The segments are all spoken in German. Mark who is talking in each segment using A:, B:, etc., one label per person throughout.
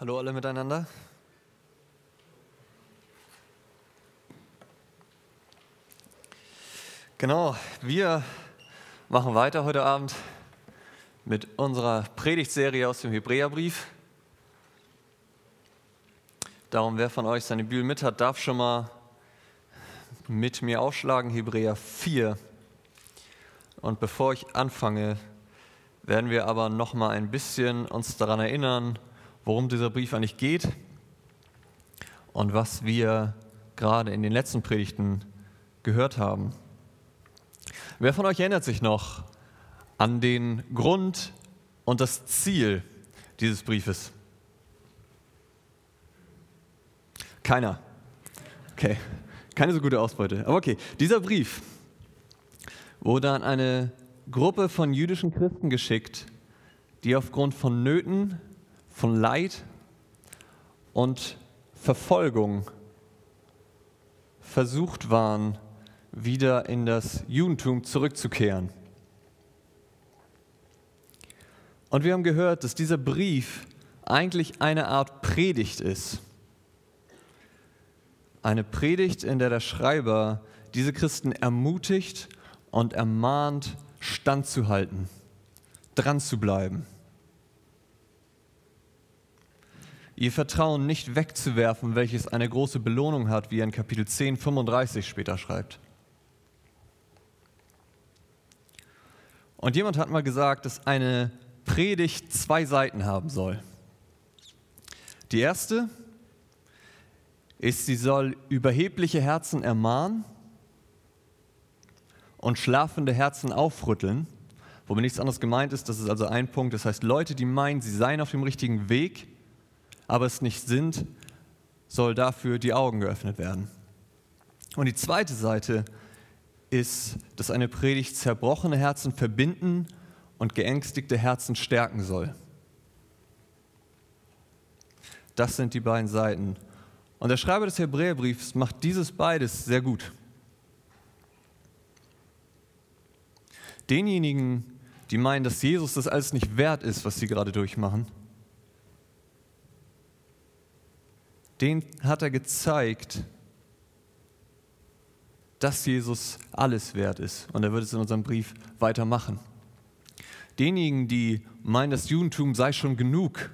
A: Hallo alle miteinander. Genau, wir machen weiter heute Abend mit unserer Predigtserie aus dem Hebräerbrief. Darum, wer von euch seine Bibel mit hat, darf schon mal mit mir aufschlagen, Hebräer 4. Und bevor ich anfange, werden wir aber noch mal ein bisschen uns daran erinnern, worum dieser Brief eigentlich geht und was wir gerade in den letzten Predigten gehört haben. Wer von euch erinnert sich noch an den Grund und das Ziel dieses Briefes? Keiner. Okay, keine so gute Ausbeute. Aber okay, dieser Brief wurde an eine Gruppe von jüdischen Christen geschickt, die aufgrund von Nöten, von Leid und Verfolgung versucht waren, wieder in das Judentum zurückzukehren. Und wir haben gehört, dass dieser Brief eigentlich eine Art Predigt ist. Eine Predigt, in der der Schreiber diese Christen ermutigt und ermahnt, standzuhalten, dran zu bleiben. Ihr Vertrauen nicht wegzuwerfen, welches eine große Belohnung hat, wie er in Kapitel 10, 35 später schreibt. Und jemand hat mal gesagt, dass eine Predigt zwei Seiten haben soll. Die erste ist, sie soll überhebliche Herzen ermahnen und schlafende Herzen aufrütteln. Womit nichts anderes gemeint ist, das ist also ein Punkt. Das heißt, Leute, die meinen, sie seien auf dem richtigen Weg, aber es nicht sind, soll dafür die Augen geöffnet werden. Und die zweite Seite ist, dass eine Predigt zerbrochene Herzen verbinden und geängstigte Herzen stärken soll. Das sind die beiden Seiten. Und der Schreiber des Hebräerbriefs macht dieses beides sehr gut. Denjenigen, die meinen, dass Jesus das alles nicht wert ist, was sie gerade durchmachen, den hat er gezeigt, dass Jesus alles wert ist. Und er wird es in unserem Brief weitermachen. Denjenigen, die meinen, das Judentum sei schon genug,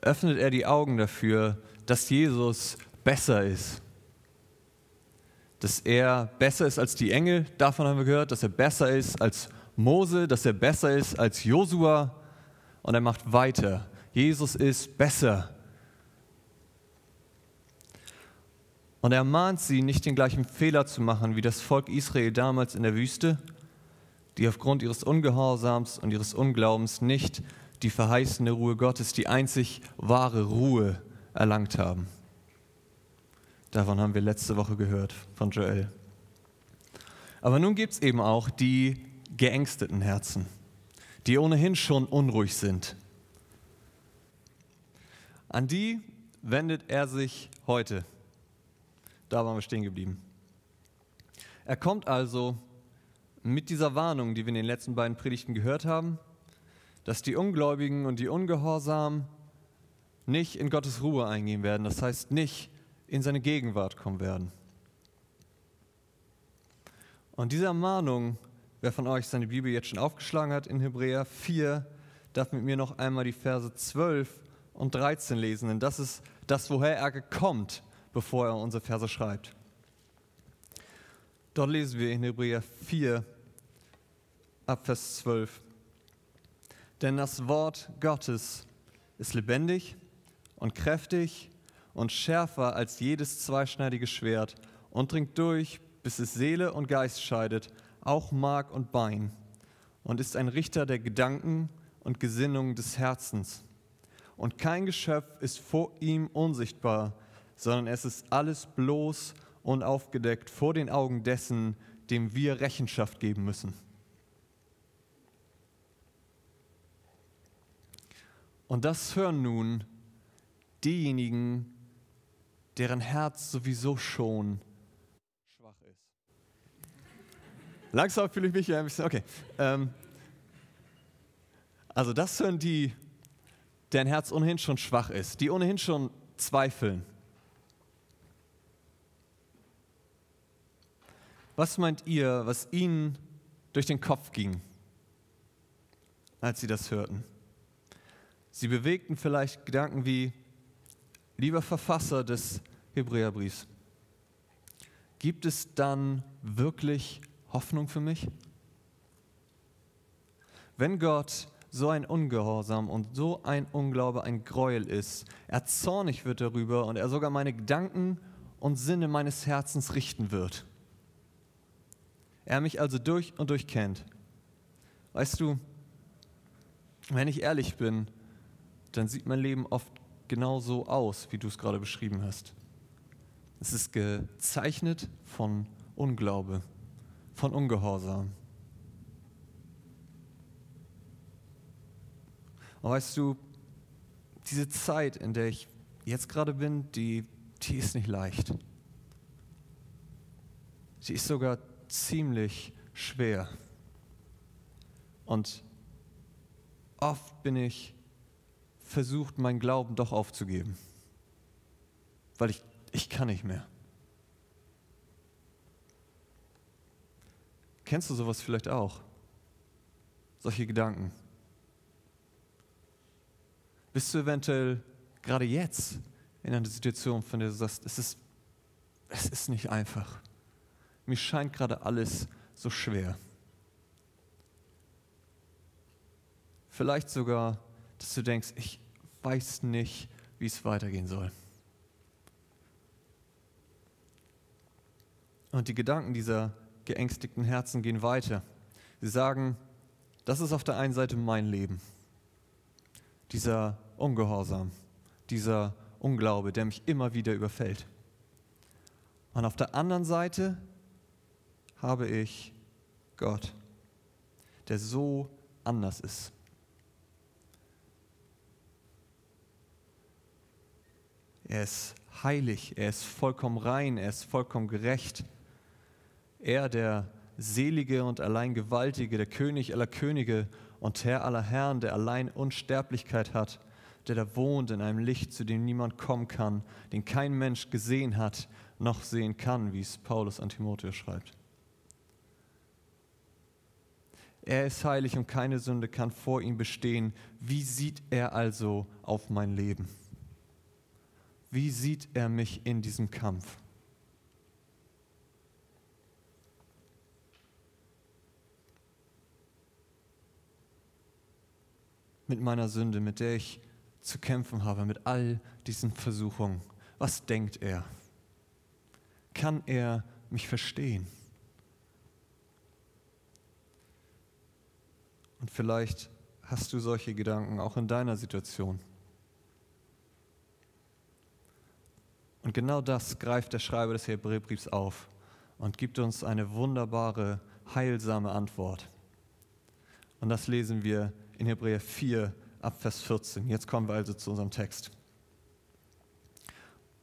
A: öffnet er die Augen dafür, dass Jesus besser ist. Dass er besser ist als die Engel, davon haben wir gehört, dass er besser ist als Mose, dass er besser ist als Josua. Und er macht weiter. Jesus ist besser. Und er mahnt sie, nicht den gleichen Fehler zu machen wie das Volk Israel damals in der Wüste, die aufgrund ihres Ungehorsams und ihres Unglaubens nicht die verheißene Ruhe Gottes, die einzig wahre Ruhe erlangt haben. Davon haben wir letzte Woche gehört von Joel. Aber nun gibt es eben auch die geängsteten Herzen, die ohnehin schon unruhig sind. An die wendet er sich heute. Da waren wir stehen geblieben. Er kommt also mit dieser Warnung, die wir in den letzten beiden Predigten gehört haben, dass die Ungläubigen und die Ungehorsamen nicht in Gottes Ruhe eingehen werden, das heißt nicht in seine Gegenwart kommen werden. Und diese Ermahnung, wer von euch seine Bibel jetzt schon aufgeschlagen hat in Hebräer 4, darf mit mir noch einmal die Verse 12 und 13 lesen, denn das ist das, woher er kommt bevor er unsere Verse schreibt. Dort lesen wir in Hebräer 4, ab Vers 12. Denn das Wort Gottes ist lebendig und kräftig und schärfer als jedes zweischneidige Schwert und dringt durch, bis es Seele und Geist scheidet, auch Mark und Bein, und ist ein Richter der Gedanken und Gesinnungen des Herzens. Und kein Geschöpf ist vor ihm unsichtbar, sondern es ist alles bloß und aufgedeckt vor den Augen dessen, dem wir Rechenschaft geben müssen. Und das hören nun diejenigen, deren Herz sowieso schon schwach ist. Langsam fühle ich mich ja ein bisschen, okay. Ähm, also das hören die, deren Herz ohnehin schon schwach ist, die ohnehin schon zweifeln. Was meint ihr, was ihnen durch den Kopf ging, als sie das hörten? Sie bewegten vielleicht Gedanken wie, lieber Verfasser des Hebräerbriefs, gibt es dann wirklich Hoffnung für mich? Wenn Gott so ein Ungehorsam und so ein Unglaube ein Gräuel ist, er zornig wird darüber und er sogar meine Gedanken und Sinne meines Herzens richten wird. Er mich also durch und durch kennt. Weißt du, wenn ich ehrlich bin, dann sieht mein Leben oft genau so aus, wie du es gerade beschrieben hast. Es ist gezeichnet von Unglaube, von Ungehorsam. Und weißt du, diese Zeit, in der ich jetzt gerade bin, die, die ist nicht leicht. Sie ist sogar ziemlich schwer. Und oft bin ich versucht, meinen Glauben doch aufzugeben, weil ich, ich kann nicht mehr. Kennst du sowas vielleicht auch? Solche Gedanken? Bist du eventuell gerade jetzt in einer Situation, von der du sagst, es ist, es ist nicht einfach. Mir scheint gerade alles so schwer. Vielleicht sogar, dass du denkst, ich weiß nicht, wie es weitergehen soll. Und die Gedanken dieser geängstigten Herzen gehen weiter. Sie sagen, das ist auf der einen Seite mein Leben. Dieser Ungehorsam, dieser Unglaube, der mich immer wieder überfällt. Und auf der anderen Seite habe ich Gott, der so anders ist. Er ist heilig, er ist vollkommen rein, er ist vollkommen gerecht. Er, der Selige und allein Gewaltige, der König aller Könige und Herr aller Herren, der allein Unsterblichkeit hat, der da wohnt in einem Licht, zu dem niemand kommen kann, den kein Mensch gesehen hat, noch sehen kann, wie es Paulus an Timotheus schreibt. Er ist heilig und keine Sünde kann vor ihm bestehen. Wie sieht er also auf mein Leben? Wie sieht er mich in diesem Kampf? Mit meiner Sünde, mit der ich zu kämpfen habe mit all diesen Versuchungen. Was denkt er? Kann er mich verstehen? Und vielleicht hast du solche Gedanken auch in deiner Situation. Und genau das greift der Schreiber des Hebräerbriefs auf und gibt uns eine wunderbare, heilsame Antwort. Und das lesen wir in Hebräer 4, ab Vers 14. Jetzt kommen wir also zu unserem Text.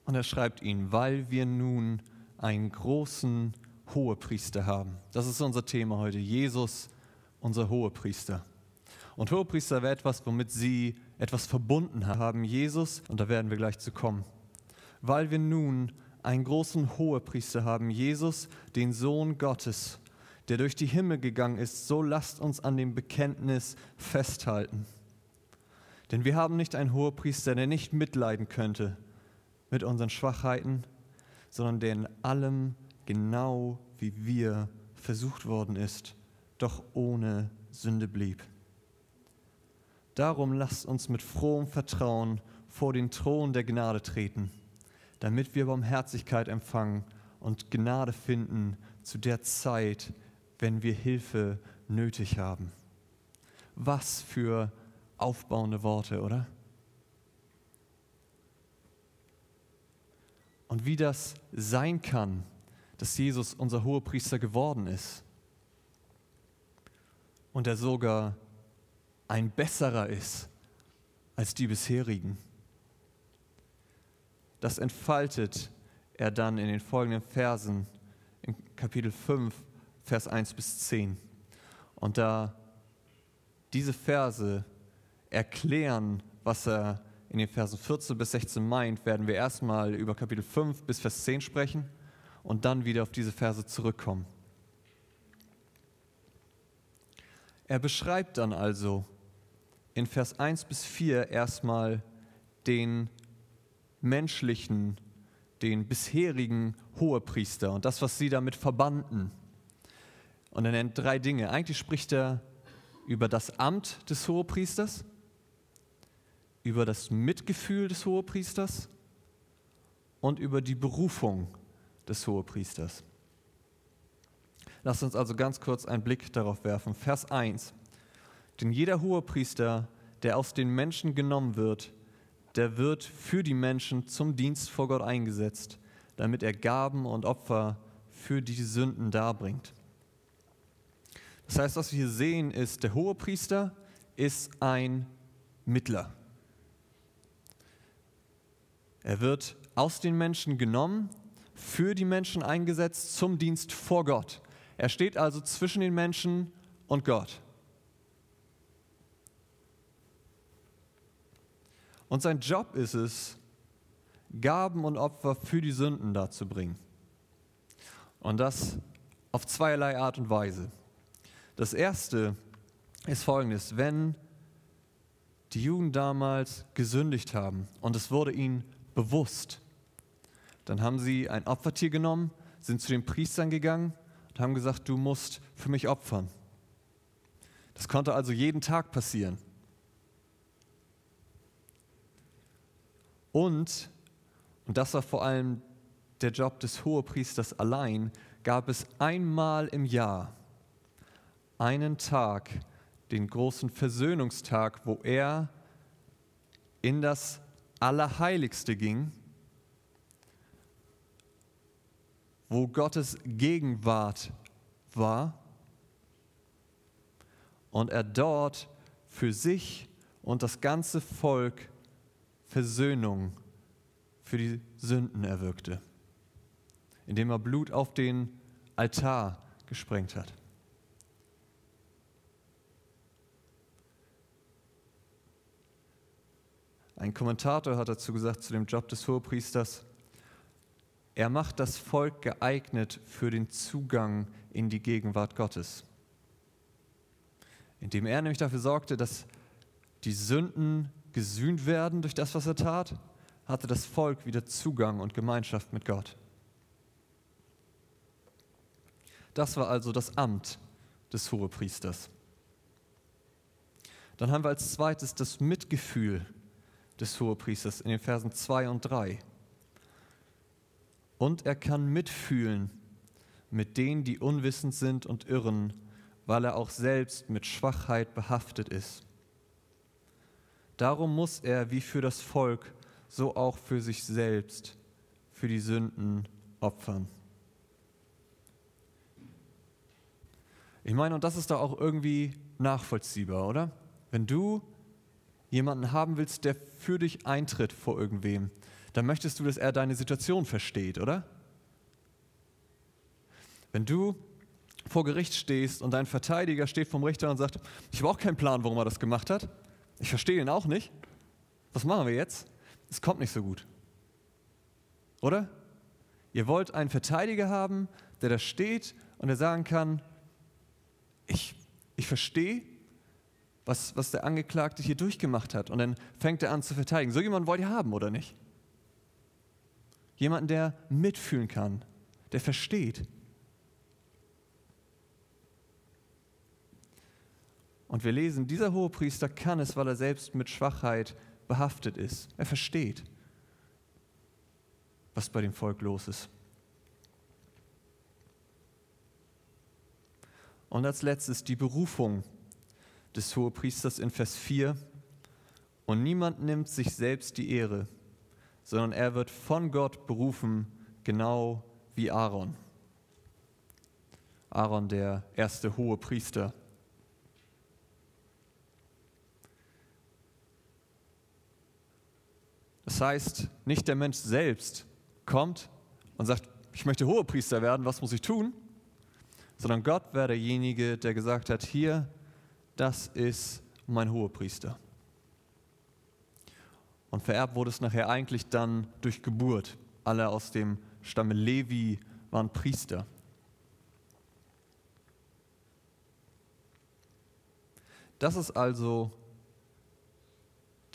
A: Und er schreibt ihn, weil wir nun einen großen Hohepriester haben. Das ist unser Thema heute. Jesus, unser Hohepriester. Und Hohepriester wäre etwas, womit sie etwas verbunden haben. Jesus, und da werden wir gleich zu kommen. Weil wir nun einen großen Hohepriester haben, Jesus, den Sohn Gottes, der durch die Himmel gegangen ist, so lasst uns an dem Bekenntnis festhalten. Denn wir haben nicht einen Hohepriester, der nicht mitleiden könnte mit unseren Schwachheiten, sondern der in allem genau wie wir versucht worden ist, doch ohne Sünde blieb. Darum lasst uns mit frohem Vertrauen vor den Thron der Gnade treten, damit wir Barmherzigkeit empfangen und Gnade finden zu der Zeit, wenn wir Hilfe nötig haben. Was für aufbauende Worte, oder? Und wie das sein kann, dass Jesus unser Hohepriester geworden ist und er sogar ein besserer ist als die bisherigen. Das entfaltet er dann in den folgenden Versen in Kapitel 5, Vers 1 bis 10. Und da diese Verse erklären, was er in den Versen 14 bis 16 meint, werden wir erstmal über Kapitel 5 bis Vers 10 sprechen und dann wieder auf diese Verse zurückkommen. Er beschreibt dann also in Vers 1 bis 4 erstmal den menschlichen, den bisherigen Hohepriester und das, was sie damit verbanden. Und er nennt drei Dinge. Eigentlich spricht er über das Amt des Hohepriesters, über das Mitgefühl des Hohepriesters und über die Berufung des Hohepriesters. Lasst uns also ganz kurz einen Blick darauf werfen. Vers 1. Denn jeder Hohepriester, der aus den Menschen genommen wird, der wird für die Menschen zum Dienst vor Gott eingesetzt, damit er Gaben und Opfer für die Sünden darbringt. Das heißt, was wir hier sehen, ist, der Hohepriester ist ein Mittler. Er wird aus den Menschen genommen, für die Menschen eingesetzt zum Dienst vor Gott. Er steht also zwischen den Menschen und Gott. Und sein Job ist es, Gaben und Opfer für die Sünden darzubringen. Und das auf zweierlei Art und Weise. Das erste ist folgendes: Wenn die Juden damals gesündigt haben und es wurde ihnen bewusst. Dann haben sie ein Opfertier genommen, sind zu den Priestern gegangen und haben gesagt, du musst für mich opfern. Das konnte also jeden Tag passieren. Und, und das war vor allem der Job des Hohepriesters allein, gab es einmal im Jahr einen Tag, den großen Versöhnungstag, wo er in das Allerheiligste ging, wo Gottes Gegenwart war und er dort für sich und das ganze Volk Versöhnung für die Sünden erwirkte, indem er Blut auf den Altar gesprengt hat. Ein Kommentator hat dazu gesagt, zu dem Job des Hohepriesters, er macht das Volk geeignet für den Zugang in die Gegenwart Gottes, indem er nämlich dafür sorgte, dass die Sünden gesühnt werden durch das, was er tat, hatte das Volk wieder Zugang und Gemeinschaft mit Gott. Das war also das Amt des Hohepriesters. Dann haben wir als zweites das Mitgefühl des Hohepriesters in den Versen 2 und 3. Und er kann mitfühlen mit denen, die unwissend sind und irren, weil er auch selbst mit Schwachheit behaftet ist. Darum muss er wie für das Volk, so auch für sich selbst, für die Sünden opfern. Ich meine, und das ist doch auch irgendwie nachvollziehbar, oder? Wenn du jemanden haben willst, der für dich eintritt vor irgendwem, dann möchtest du, dass er deine Situation versteht, oder? Wenn du vor Gericht stehst und dein Verteidiger steht vom Richter und sagt, ich habe auch keinen Plan, warum er das gemacht hat, ich verstehe ihn auch nicht, was machen wir jetzt? Es kommt nicht so gut. Oder? Ihr wollt einen Verteidiger haben, der da steht und der sagen kann, ich, ich verstehe, was, was der Angeklagte hier durchgemacht hat. Und dann fängt er an zu verteidigen. So jemanden wollt ihr haben, oder nicht? Jemanden, der mitfühlen kann, der versteht. Und wir lesen, dieser Hohepriester kann es, weil er selbst mit Schwachheit behaftet ist. Er versteht, was bei dem Volk los ist. Und als letztes die Berufung des Hohepriesters in Vers 4. Und niemand nimmt sich selbst die Ehre, sondern er wird von Gott berufen, genau wie Aaron. Aaron, der erste hohe Priester. Das heißt, nicht der Mensch selbst kommt und sagt, ich möchte Hohepriester werden, was muss ich tun? Sondern Gott wäre derjenige, der gesagt hat, hier das ist mein Hohepriester. Und vererbt wurde es nachher eigentlich dann durch Geburt. Alle aus dem Stamme Levi waren Priester. Das ist also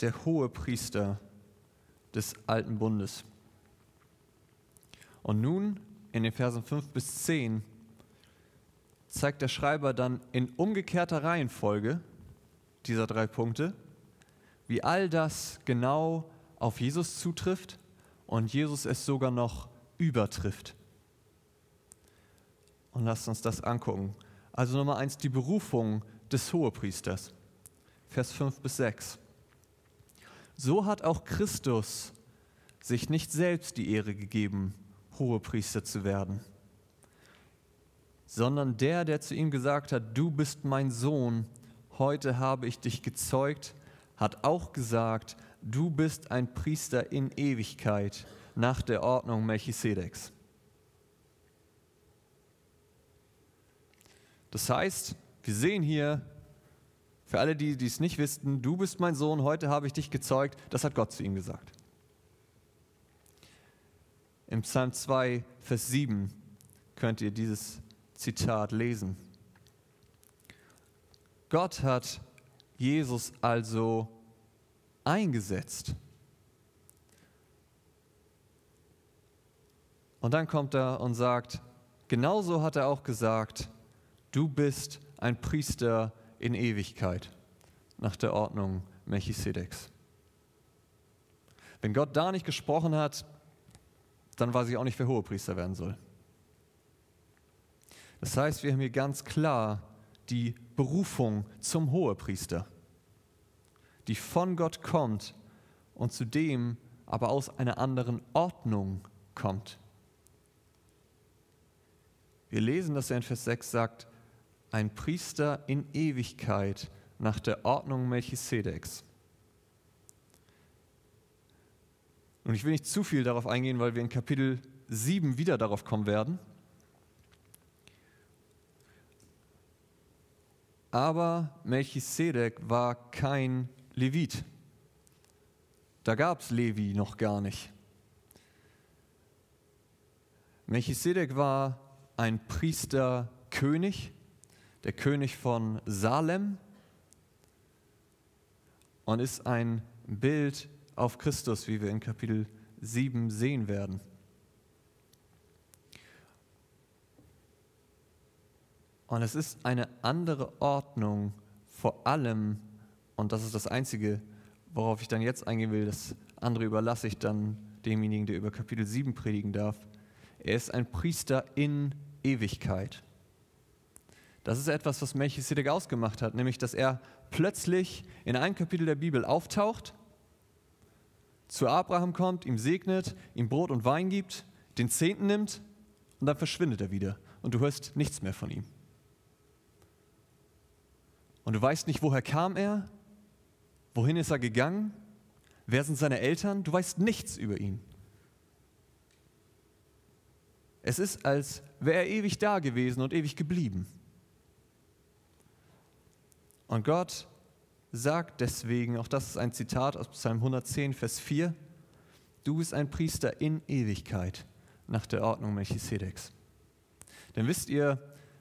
A: der hohe Priester des alten Bundes. Und nun in den Versen 5 bis 10 zeigt der Schreiber dann in umgekehrter Reihenfolge dieser drei Punkte, wie all das genau auf Jesus zutrifft und Jesus es sogar noch übertrifft. Und lasst uns das angucken. Also Nummer eins, die Berufung des Hohepriesters. Vers 5 bis 6. So hat auch Christus sich nicht selbst die Ehre gegeben, Hohepriester zu werden, sondern der, der zu ihm gesagt hat, du bist mein Sohn, heute habe ich dich gezeugt, hat auch gesagt, du bist ein Priester in Ewigkeit nach der Ordnung Melchisedeks. Das heißt, wir sehen hier, für alle, die es nicht wissen, du bist mein Sohn, heute habe ich dich gezeugt, das hat Gott zu ihm gesagt. Im Psalm 2, Vers 7 könnt ihr dieses Zitat lesen. Gott hat Jesus also eingesetzt. Und dann kommt er und sagt, genauso hat er auch gesagt, du bist ein Priester in Ewigkeit nach der Ordnung Melchisedeks. Wenn Gott da nicht gesprochen hat, dann weiß ich auch nicht, wer Hohepriester werden soll. Das heißt, wir haben hier ganz klar die Berufung zum Hohepriester, die von Gott kommt und zudem aber aus einer anderen Ordnung kommt. Wir lesen, dass er in Vers 6 sagt, ein Priester in Ewigkeit nach der Ordnung Melchisedeks. Und ich will nicht zu viel darauf eingehen, weil wir in Kapitel 7 wieder darauf kommen werden. Aber Melchisedek war kein Levit. Da gab es Levi noch gar nicht. Melchisedek war ein Priesterkönig, der König von Salem und ist ein Bild auf Christus, wie wir in Kapitel 7 sehen werden. Und es ist eine andere Ordnung, vor allem, und das ist das Einzige, worauf ich dann jetzt eingehen will, das andere überlasse ich dann demjenigen, der über Kapitel 7 predigen darf. Er ist ein Priester in Ewigkeit. Das ist etwas, was Melchisedek ausgemacht hat, nämlich dass er plötzlich in einem Kapitel der Bibel auftaucht, zu Abraham kommt, ihm segnet, ihm Brot und Wein gibt, den Zehnten nimmt und dann verschwindet er wieder und du hörst nichts mehr von ihm. Und du weißt nicht, woher kam er, wohin ist er gegangen, wer sind seine Eltern, du weißt nichts über ihn. Es ist, als wäre er ewig da gewesen und ewig geblieben. Und Gott sagt deswegen, auch das ist ein Zitat aus Psalm 110, Vers 4, du bist ein Priester in Ewigkeit nach der Ordnung Melchisedeks. Denn wisst ihr,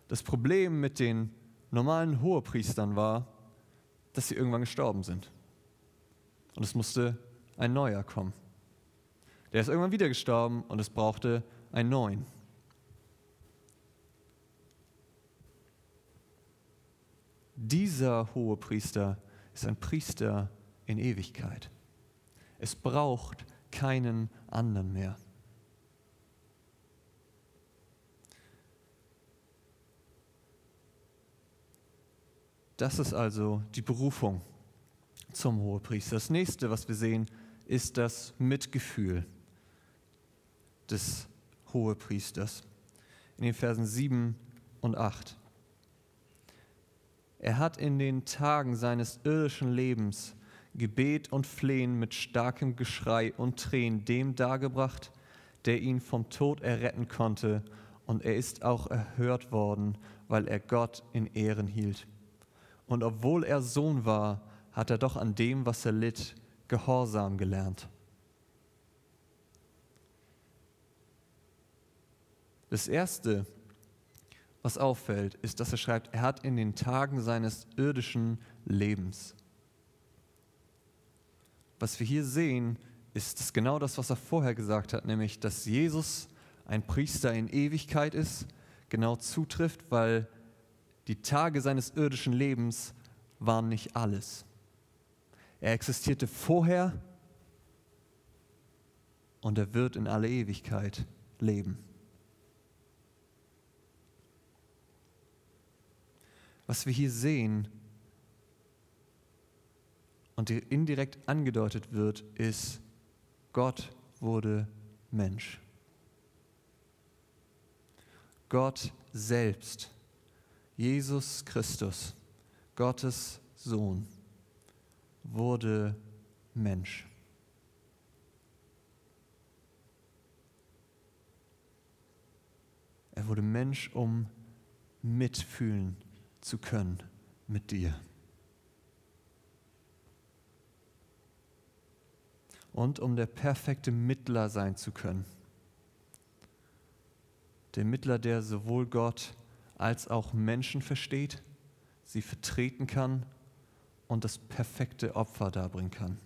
A: das Problem mit den normalen Hohepriestern war, dass sie irgendwann gestorben sind. Und es musste ein neuer kommen. Der ist irgendwann wieder gestorben und es brauchte einen neuen. Dieser Hohepriester ist ein Priester in Ewigkeit. Es braucht keinen anderen mehr. Das ist also die Berufung zum Hohepriester. Das nächste, was wir sehen, ist das Mitgefühl des Hohepriesters. In den Versen 7 und 8. Er hat in den Tagen seines irdischen Lebens Gebet und Flehen mit starkem Geschrei und Tränen dem dargebracht, der ihn vom Tod erretten konnte, und er ist auch erhört worden, weil er Gott in Ehren hielt. Und obwohl er Sohn war, hat er doch an dem, was er litt, Gehorsam gelernt. Das Erste, was auffällt, ist, dass er schreibt, er hat in den Tagen seines irdischen Lebens. Was wir hier sehen, ist genau das, was er vorher gesagt hat, nämlich, dass Jesus ein Priester in Ewigkeit ist, genau zutrifft, weil die Tage seines irdischen Lebens waren nicht alles. Er existierte vorher und er wird in alle Ewigkeit leben. Was wir hier sehen und indirekt angedeutet wird, ist, Gott wurde Mensch. Gott selbst, Jesus Christus, Gottes Sohn, wurde Mensch. Er wurde Mensch, um mitfühlen zu können mit dir. Und um der perfekte Mittler sein zu können. Der Mittler, der sowohl Gott auch Menschen versteht, sie vertreten kann und das perfekte Opfer darbringen kann.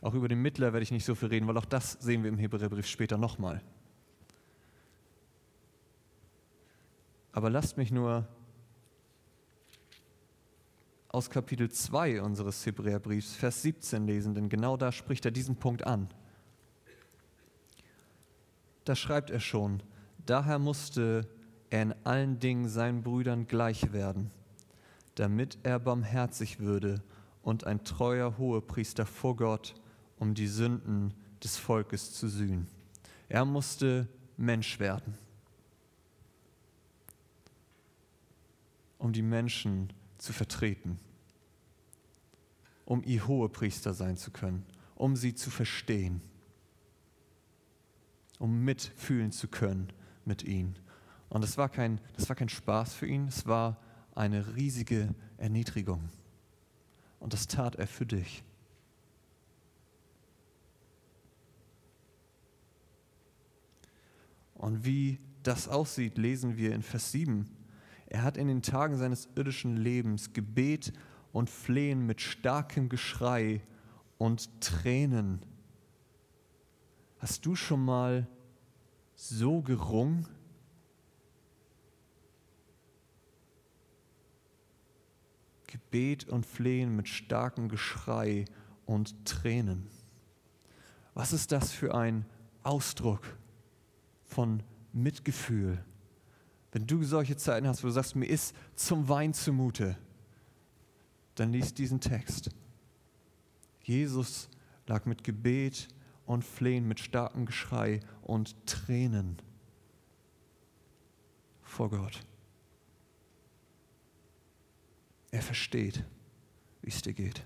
A: Auch über den Mittler werde ich nicht so viel reden, weil auch das sehen wir im Hebräerbrief später nochmal. Aber lasst mich nur aus Kapitel 2 unseres Hebräerbriefs, Vers 17 lesen, denn genau da spricht er diesen Punkt an. Da schreibt er schon, daher musste er in allen Dingen seinen Brüdern gleich werden, damit er barmherzig würde und ein treuer Hohepriester vor Gott, um die Sünden des Volkes zu sühnen. Er musste Mensch werden. um die Menschen zu vertreten, um ihr Hohepriester sein zu können, um sie zu verstehen, um mitfühlen zu können mit ihnen. Und das war kein, das war kein Spaß für ihn, es war eine riesige Erniedrigung. Und das tat er für dich. Und wie das aussieht, lesen wir in Vers 7 er hat in den Tagen seines irdischen Lebens Gebet und Flehen mit starkem Geschrei und Tränen. Hast du schon mal so gerungen? Gebet und Flehen mit starkem Geschrei und Tränen. Was ist das für ein Ausdruck von Mitgefühl? Wenn du solche Zeiten hast, wo du sagst, mir ist zum Wein zumute, dann lies diesen Text. Jesus lag mit Gebet und Flehen, mit starkem Geschrei und Tränen vor Gott. Er versteht, wie es dir geht.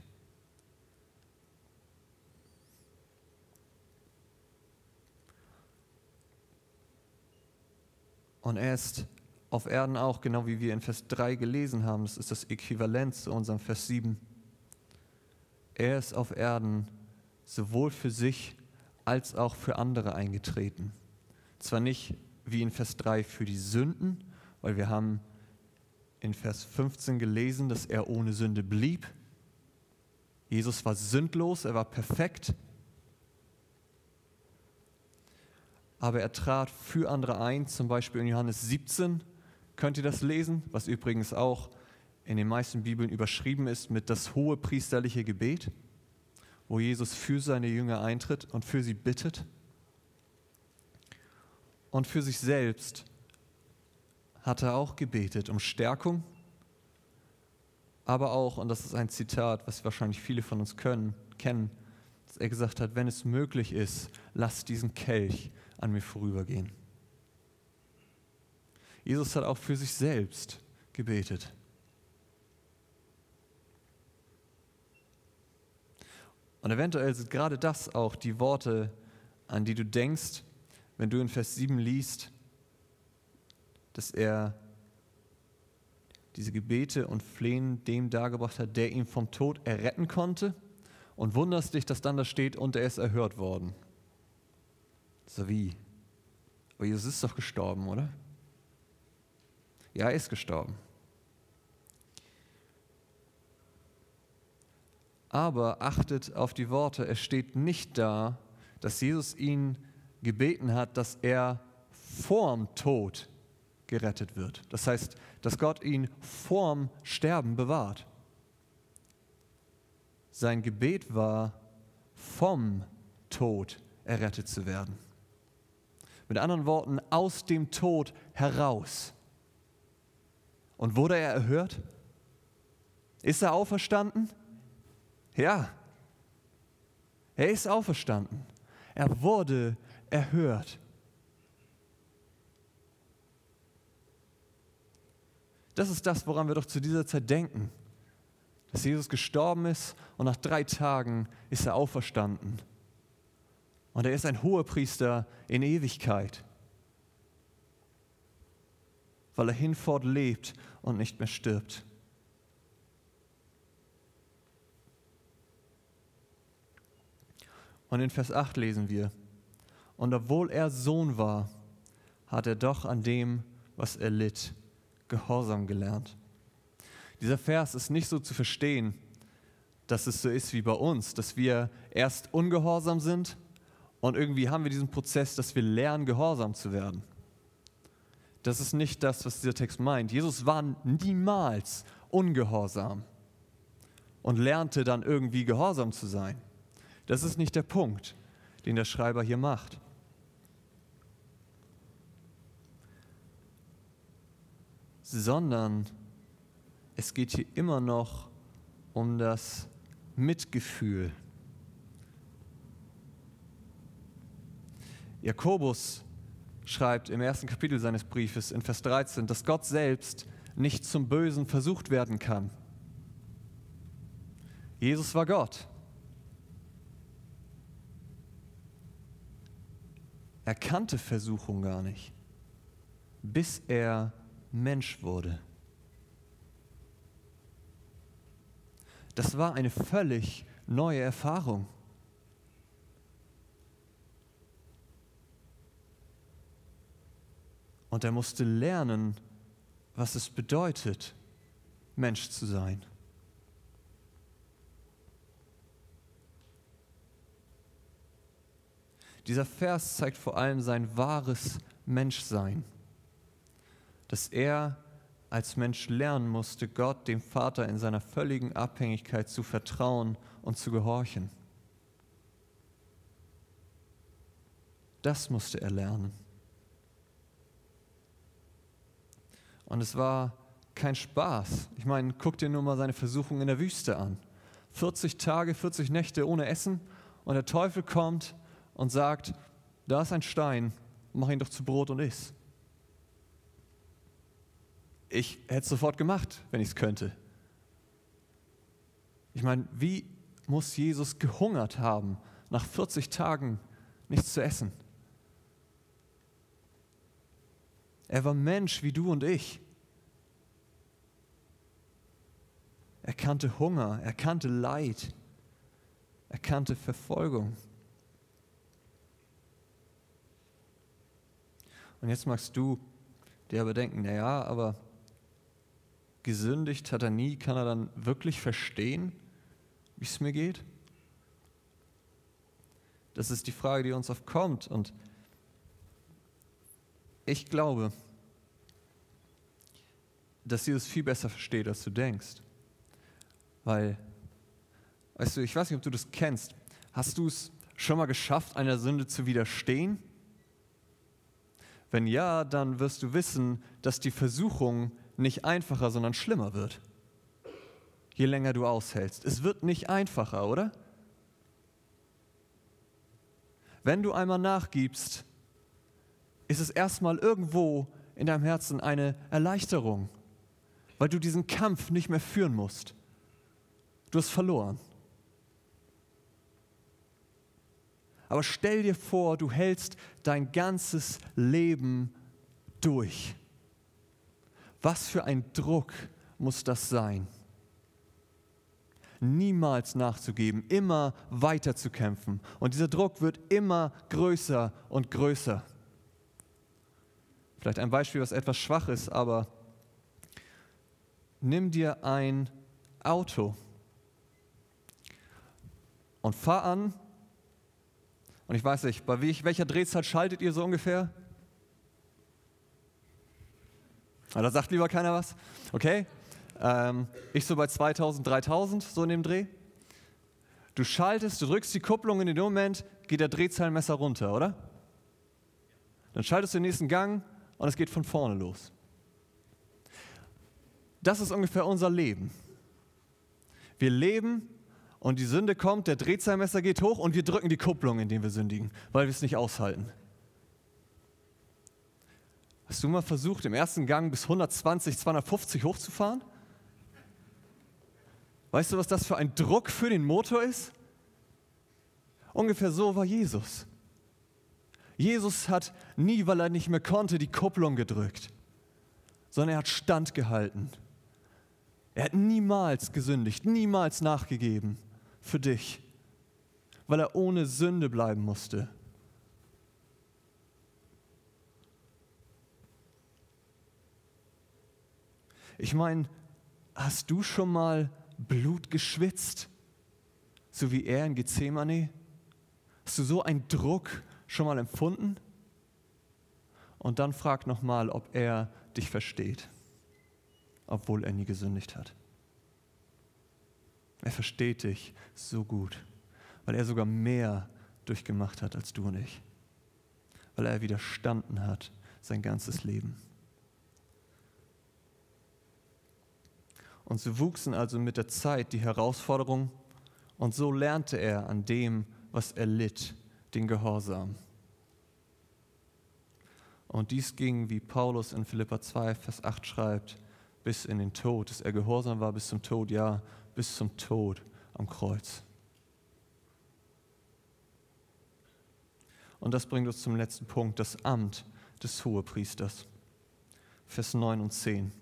A: Und er ist auf Erden auch, genau wie wir in Vers 3 gelesen haben. Das ist das Äquivalent zu unserem Vers 7. Er ist auf Erden sowohl für sich als auch für andere eingetreten. Zwar nicht wie in Vers 3 für die Sünden, weil wir haben in Vers 15 gelesen, dass er ohne Sünde blieb. Jesus war sündlos, er war perfekt. Aber er trat für andere ein, zum Beispiel in Johannes 17, könnt ihr das lesen, was übrigens auch in den meisten Bibeln überschrieben ist mit das hohe priesterliche Gebet, wo Jesus für seine Jünger eintritt und für sie bittet. Und für sich selbst hat er auch gebetet um Stärkung, aber auch, und das ist ein Zitat, was wahrscheinlich viele von uns können, kennen, dass er gesagt hat, wenn es möglich ist, lass diesen Kelch an mir vorübergehen. Jesus hat auch für sich selbst gebetet. Und eventuell sind gerade das auch die Worte, an die du denkst, wenn du in Vers 7 liest, dass er diese Gebete und Flehen dem dargebracht hat, der ihn vom Tod erretten konnte und wunderst dich, dass dann da steht, und er ist erhört worden. So wie? Aber Jesus ist doch gestorben, oder? Ja, er ist gestorben. Aber achtet auf die Worte. Es steht nicht da, dass Jesus ihn gebeten hat, dass er vorm Tod gerettet wird. Das heißt, dass Gott ihn vorm Sterben bewahrt. Sein Gebet war, vom Tod errettet zu werden. Mit anderen Worten, aus dem Tod heraus. Und wurde er erhört? Ist er auferstanden? Ja. Er ist auferstanden. Er wurde erhört. Das ist das, woran wir doch zu dieser Zeit denken. Dass Jesus gestorben ist und nach drei Tagen ist er auferstanden. Und er ist ein Hohepriester in Ewigkeit, weil er hinfort lebt und nicht mehr stirbt. Und in Vers 8 lesen wir, und obwohl er Sohn war, hat er doch an dem, was er litt, Gehorsam gelernt. Dieser Vers ist nicht so zu verstehen, dass es so ist wie bei uns, dass wir erst ungehorsam sind und irgendwie haben wir diesen Prozess, dass wir lernen, gehorsam zu werden. Das ist nicht das, was dieser Text meint. Jesus war niemals ungehorsam und lernte dann irgendwie gehorsam zu sein. Das ist nicht der Punkt, den der Schreiber hier macht. Sondern es geht hier immer noch um das Mitgefühl. Jakobus schreibt im ersten Kapitel seines Briefes in Vers 13, dass Gott selbst nicht zum Bösen versucht werden kann. Jesus war Gott. Er kannte Versuchung gar nicht, bis er Mensch wurde. Das war eine völlig neue Erfahrung. Und er musste lernen, was es bedeutet, Mensch zu sein. Dieser Vers zeigt vor allem sein wahres Menschsein dass er als Mensch lernen musste, Gott, dem Vater, in seiner völligen Abhängigkeit zu vertrauen und zu gehorchen. Das musste er lernen. Und es war kein Spaß. Ich meine, guck dir nur mal seine Versuchung in der Wüste an. 40 Tage, 40 Nächte ohne Essen und der Teufel kommt und sagt, da ist ein Stein, mach ihn doch zu Brot und iss ich hätte es sofort gemacht, wenn ich es könnte. Ich meine, wie muss Jesus gehungert haben, nach 40 Tagen nichts zu essen? Er war Mensch wie du und ich. Er kannte Hunger, er kannte Leid, er kannte Verfolgung. Und jetzt magst du dir aber denken, naja, aber gesündigt hat er nie, kann er dann wirklich verstehen, wie es mir geht? Das ist die Frage, die uns oft kommt. Und ich glaube, dass Jesus viel besser versteht, als du denkst. Weil, weißt du, ich weiß nicht, ob du das kennst. Hast du es schon mal geschafft, einer Sünde zu widerstehen? Wenn ja, dann wirst du wissen, dass die Versuchung nicht einfacher, sondern schlimmer wird. Je länger du aushältst. Es wird nicht einfacher, oder? Wenn du einmal nachgibst, ist es erstmal irgendwo in deinem Herzen eine Erleichterung, weil du diesen Kampf nicht mehr führen musst. Du hast verloren. Aber stell dir vor, du hältst dein ganzes Leben durch. Was für ein Druck muss das sein? niemals nachzugeben, immer weiter zu kämpfen. Und dieser Druck wird immer größer und größer. Vielleicht ein Beispiel, was etwas schwach ist, aber nimm dir ein Auto und fahr an. Und ich weiß nicht, bei welcher Drehzahl schaltet ihr so ungefähr? Da sagt lieber keiner was. Okay? Ähm, ich so bei 2000, 3000, so in dem Dreh. Du schaltest, du drückst die Kupplung in dem Moment, geht der Drehzahlmesser runter, oder? Dann schaltest du den nächsten Gang und es geht von vorne los. Das ist ungefähr unser Leben. Wir leben und die Sünde kommt, der Drehzahlmesser geht hoch und wir drücken die Kupplung, indem wir sündigen, weil wir es nicht aushalten. Hast du mal versucht, im ersten Gang bis 120, 250 hochzufahren? Weißt du, was das für ein Druck für den Motor ist? Ungefähr so war Jesus. Jesus hat nie, weil er nicht mehr konnte, die Kupplung gedrückt, sondern er hat standgehalten. Er hat niemals gesündigt, niemals nachgegeben für dich, weil er ohne Sünde bleiben musste. Ich meine, hast du schon mal Blut geschwitzt, so wie er in Gethsemane? Hast du so einen Druck schon mal empfunden? Und dann frag nochmal, ob er dich versteht, obwohl er nie gesündigt hat. Er versteht dich so gut, weil er sogar mehr durchgemacht hat als du und ich, weil er widerstanden hat sein ganzes Leben. Und so wuchsen also mit der Zeit die Herausforderungen und so lernte er an dem, was er litt, den Gehorsam. Und dies ging, wie Paulus in Philippa 2, Vers 8 schreibt, bis in den Tod, dass er gehorsam war bis zum Tod, ja, bis zum Tod am Kreuz. Und das bringt uns zum letzten Punkt, das Amt des Hohepriesters. Vers 9 und 10.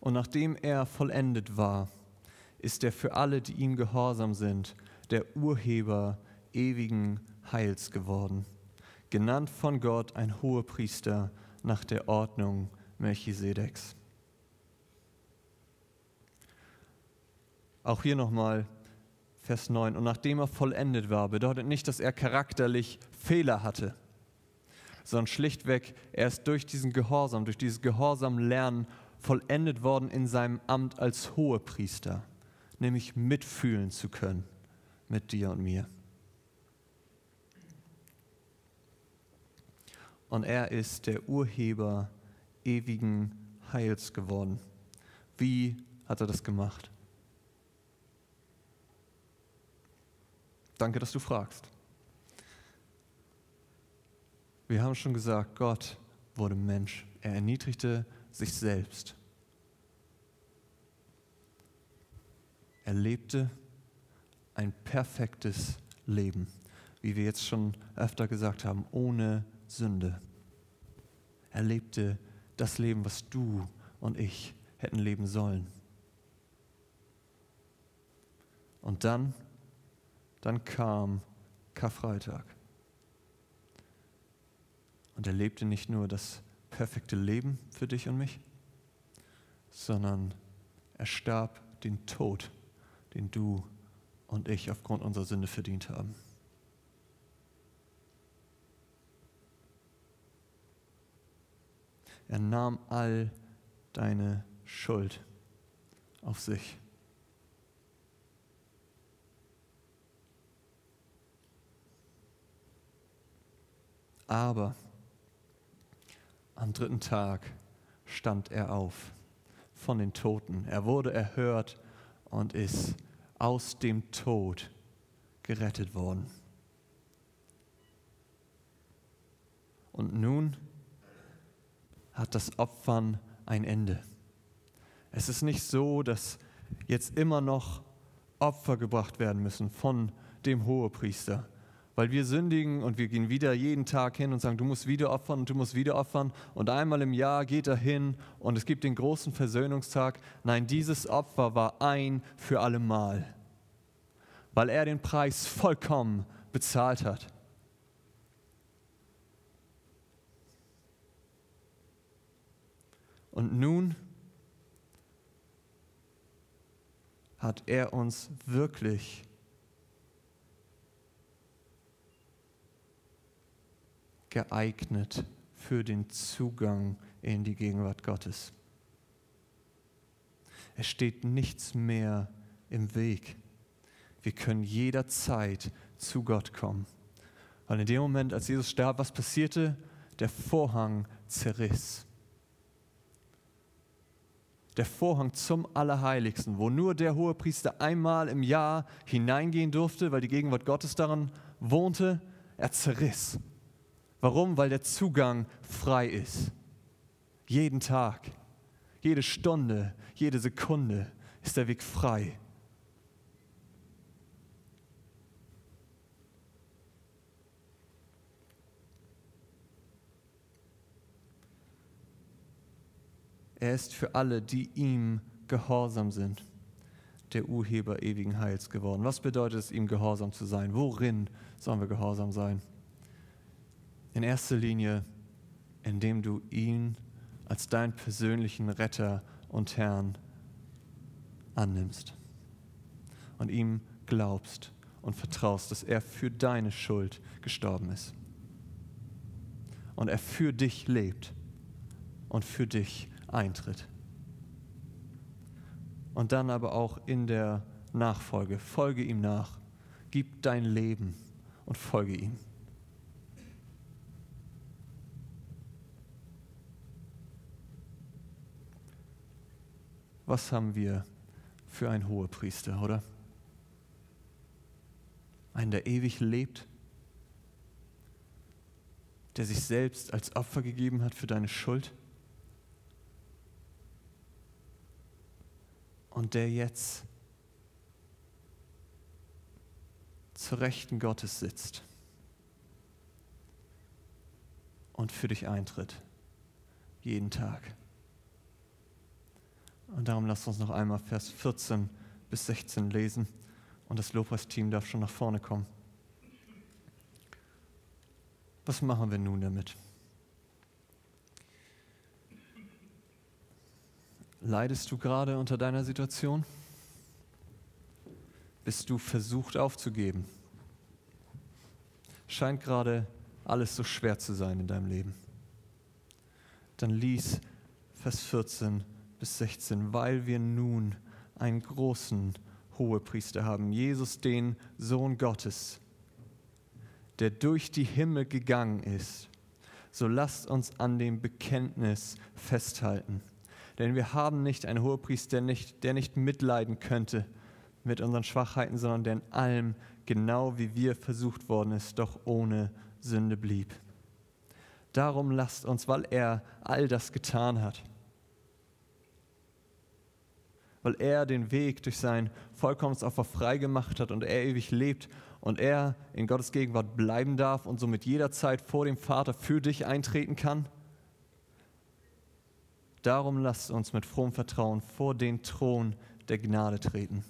A: Und nachdem er vollendet war, ist er für alle, die ihm gehorsam sind, der Urheber ewigen Heils geworden, genannt von Gott ein Hohepriester nach der Ordnung Melchisedeks. Auch hier nochmal Vers 9. Und nachdem er vollendet war, bedeutet nicht, dass er charakterlich Fehler hatte, sondern schlichtweg, er ist durch diesen Gehorsam, durch dieses Gehorsam Lernen vollendet worden in seinem Amt als Hohepriester, nämlich mitfühlen zu können mit dir und mir. Und er ist der Urheber ewigen Heils geworden. Wie hat er das gemacht? Danke, dass du fragst. Wir haben schon gesagt, Gott wurde Mensch. Er erniedrigte sich selbst. Er lebte ein perfektes Leben, wie wir jetzt schon öfter gesagt haben, ohne Sünde. Er lebte das Leben, was du und ich hätten leben sollen. Und dann, dann kam Karfreitag. Und er lebte nicht nur das perfekte Leben für dich und mich, sondern er starb den Tod, den du und ich aufgrund unserer Sünde verdient haben. Er nahm all deine Schuld auf sich. Aber am dritten Tag stand er auf von den Toten. Er wurde erhört und ist aus dem Tod gerettet worden. Und nun hat das Opfern ein Ende. Es ist nicht so, dass jetzt immer noch Opfer gebracht werden müssen von dem Hohepriester, weil wir sündigen und wir gehen wieder jeden Tag hin und sagen, du musst wieder opfern und du musst wieder opfern. Und einmal im Jahr geht er hin und es gibt den großen Versöhnungstag. Nein, dieses Opfer war ein für alle Mal, weil er den Preis vollkommen bezahlt hat. Und nun hat er uns wirklich geeignet für den Zugang in die Gegenwart Gottes. Es steht nichts mehr im Weg. Wir können jederzeit zu Gott kommen. Weil in dem Moment, als Jesus starb, was passierte? Der Vorhang zerriss. Der Vorhang zum Allerheiligsten, wo nur der Hohepriester einmal im Jahr hineingehen durfte, weil die Gegenwart Gottes darin wohnte, er zerriss. Warum? Weil der Zugang frei ist. Jeden Tag, jede Stunde, jede Sekunde ist der Weg frei. Er ist für alle, die ihm gehorsam sind, der Urheber ewigen Heils geworden. Was bedeutet es, ihm gehorsam zu sein? Worin sollen wir gehorsam sein? In erster Linie, indem du ihn als deinen persönlichen Retter und Herrn annimmst und ihm glaubst und vertraust, dass er für deine Schuld gestorben ist und er für dich lebt und für dich eintritt. Und dann aber auch in der Nachfolge, folge ihm nach, gib dein Leben und folge ihm. Was haben wir für einen Hohepriester, oder? Einen, der ewig lebt, der sich selbst als Opfer gegeben hat für deine Schuld und der jetzt zur Rechten Gottes sitzt und für dich eintritt, jeden Tag. Und darum lasst uns noch einmal Vers 14 bis 16 lesen. Und das Lobpreisteam darf schon nach vorne kommen. Was machen wir nun damit? Leidest du gerade unter deiner Situation? Bist du versucht aufzugeben? Scheint gerade alles so schwer zu sein in deinem Leben. Dann lies Vers 14 bis 16, weil wir nun einen großen Hohepriester haben, Jesus, den Sohn Gottes, der durch die Himmel gegangen ist. So lasst uns an dem Bekenntnis festhalten. Denn wir haben nicht einen Hohepriester, der nicht, der nicht mitleiden könnte mit unseren Schwachheiten, sondern der in allem, genau wie wir versucht worden ist, doch ohne Sünde blieb. Darum lasst uns, weil er all das getan hat, weil er den Weg durch sein Vollkommensopfer freigemacht hat und er ewig lebt und er in Gottes Gegenwart bleiben darf und somit jederzeit vor dem Vater für dich eintreten kann? Darum lasst uns mit frohem Vertrauen vor den Thron der Gnade treten,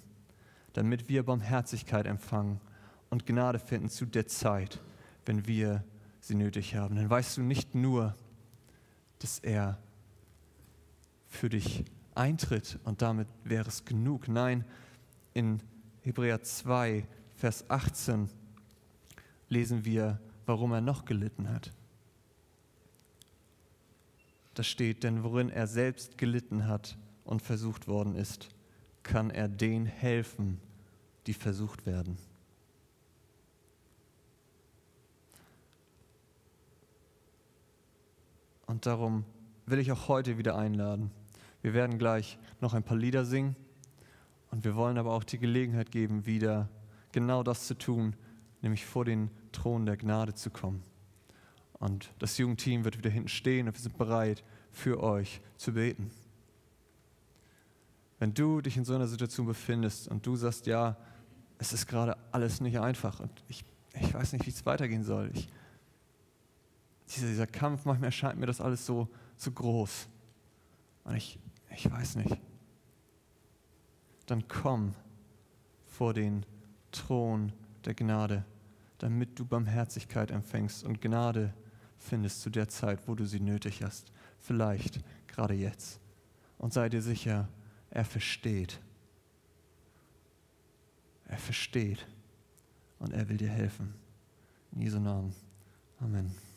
A: damit wir Barmherzigkeit empfangen und Gnade finden zu der Zeit, wenn wir sie nötig haben. Dann weißt du nicht nur, dass er für dich eintritt und damit wäre es genug. Nein, in Hebräer 2, Vers 18 lesen wir, warum er noch gelitten hat. Da steht, denn worin er selbst gelitten hat und versucht worden ist, kann er denen helfen, die versucht werden. Und darum will ich auch heute wieder einladen, wir werden gleich noch ein paar Lieder singen und wir wollen aber auch die Gelegenheit geben, wieder genau das zu tun, nämlich vor den Thron der Gnade zu kommen. Und das Jugendteam wird wieder hinten stehen und wir sind bereit, für euch zu beten. Wenn du dich in so einer Situation befindest und du sagst, ja, es ist gerade alles nicht einfach und ich ich weiß nicht, wie es weitergehen soll. Ich, dieser, dieser Kampf, manchmal erscheint mir das alles so, so groß. Und ich, ich weiß nicht. Dann komm vor den Thron der Gnade, damit du Barmherzigkeit empfängst und Gnade findest zu der Zeit, wo du sie nötig hast. Vielleicht gerade jetzt. Und sei dir sicher, er versteht. Er versteht und er will dir helfen. In Jesu Namen. Amen.